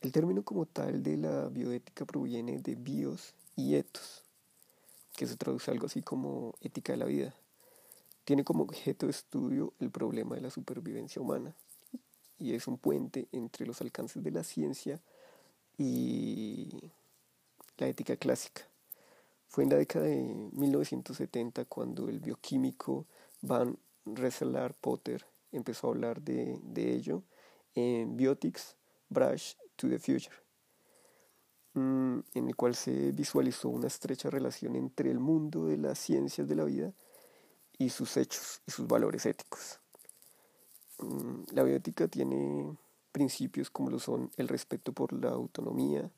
El término como tal de la bioética proviene de bios y etos, que se traduce algo así como ética de la vida. Tiene como objeto de estudio el problema de la supervivencia humana y es un puente entre los alcances de la ciencia y la ética clásica. Fue en la década de 1970 cuando el bioquímico Van Rensselaer Potter empezó a hablar de, de ello en Biotics Brush to the Future, mm, en el cual se visualizó una estrecha relación entre el mundo de las ciencias de la vida y sus hechos y sus valores éticos. Mm, la bioética tiene principios como lo son el respeto por la autonomía,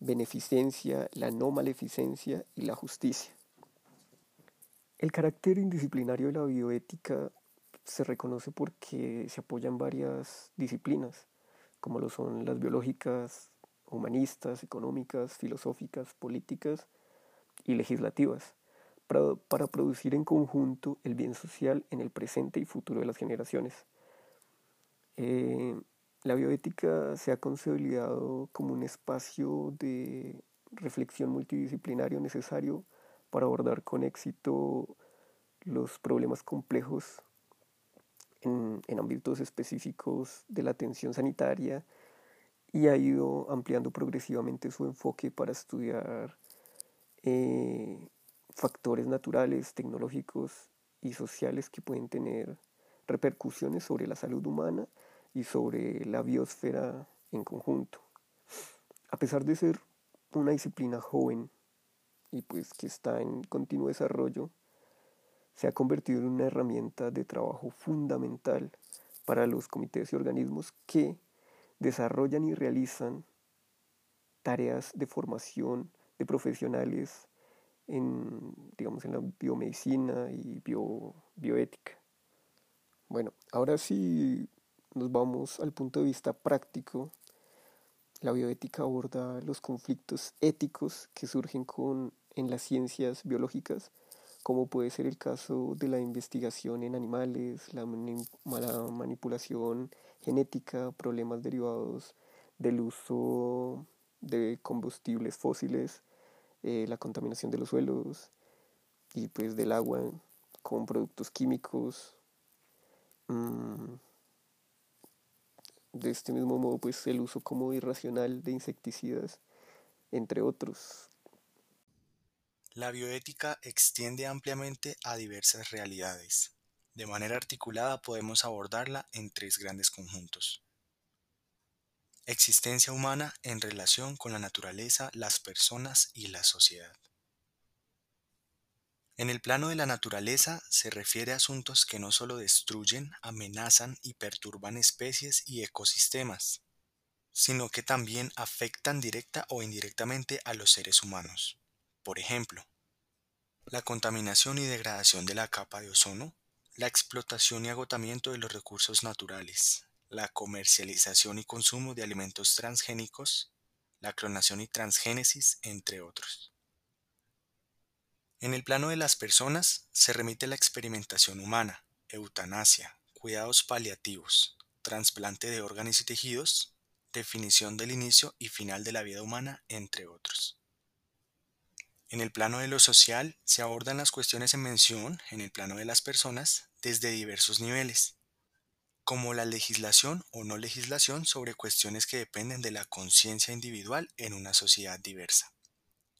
beneficencia, la no maleficencia y la justicia. El carácter indisciplinario de la bioética se reconoce porque se apoyan varias disciplinas, como lo son las biológicas, humanistas, económicas, filosóficas, políticas y legislativas, para, producir en conjunto el bien social en el presente y futuro de las generaciones. Eh, la bioética se ha consolidado como un espacio de reflexión multidisciplinario necesario para abordar con éxito los problemas complejos en, ámbitos específicos de la atención sanitaria y ha ido ampliando progresivamente su enfoque para estudiar eh, factores naturales, tecnológicos y sociales que pueden tener repercusiones sobre la salud humana y sobre la biosfera en conjunto. A pesar de ser una disciplina joven y pues que está en continuo desarrollo, se ha convertido en una herramienta de trabajo fundamental para los comités y organismos que desarrollan y realizan tareas de formación de profesionales en, digamos, en la biomedicina y bioética. Bueno, ahora sí nos vamos al punto de vista práctico, la bioética aborda los conflictos éticos que surgen con, en las ciencias biológicas, como puede ser el caso de la investigación en animales, la, manipulación genética, problemas derivados del uso de combustibles fósiles, eh, la contaminación de los suelos y pues del agua con productos químicos. Mm, de este mismo modo, pues el uso como irracional de insecticidas, entre otros. La bioética extiende ampliamente a diversas realidades. De manera articulada podemos abordarla en tres grandes conjuntos. Existencia humana en relación con la naturaleza, las personas y la sociedad. En el plano de la naturaleza se refiere a asuntos que no solo destruyen, amenazan y perturban especies y ecosistemas, sino que también afectan directa o indirectamente a los seres humanos. Por ejemplo, la contaminación y degradación de la capa de ozono, la explotación y agotamiento de los recursos naturales, la comercialización y consumo de alimentos transgénicos, la clonación y transgénesis, entre otros. En el plano de las personas se remite la experimentación humana, eutanasia, cuidados paliativos, trasplante de órganos y tejidos, definición del inicio y final de la vida humana, entre otros. En el plano de lo social se abordan las cuestiones en mención en el plano de las personas desde diversos niveles, como la legislación o no legislación sobre cuestiones que dependen de la conciencia individual en una sociedad diversa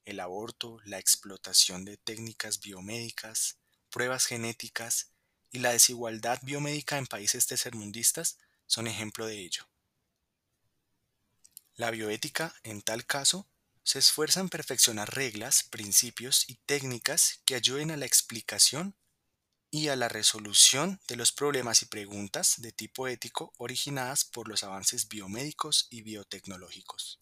el aborto, la explotación de técnicas biomédicas, pruebas genéticas y la desigualdad biomédica en países tercermundistas son ejemplo de ello. La bioética, en tal caso, se esfuerza en perfeccionar reglas, principios y técnicas que ayuden a la explicación y a la resolución de los problemas y preguntas de tipo ético originadas por los avances biomédicos y biotecnológicos.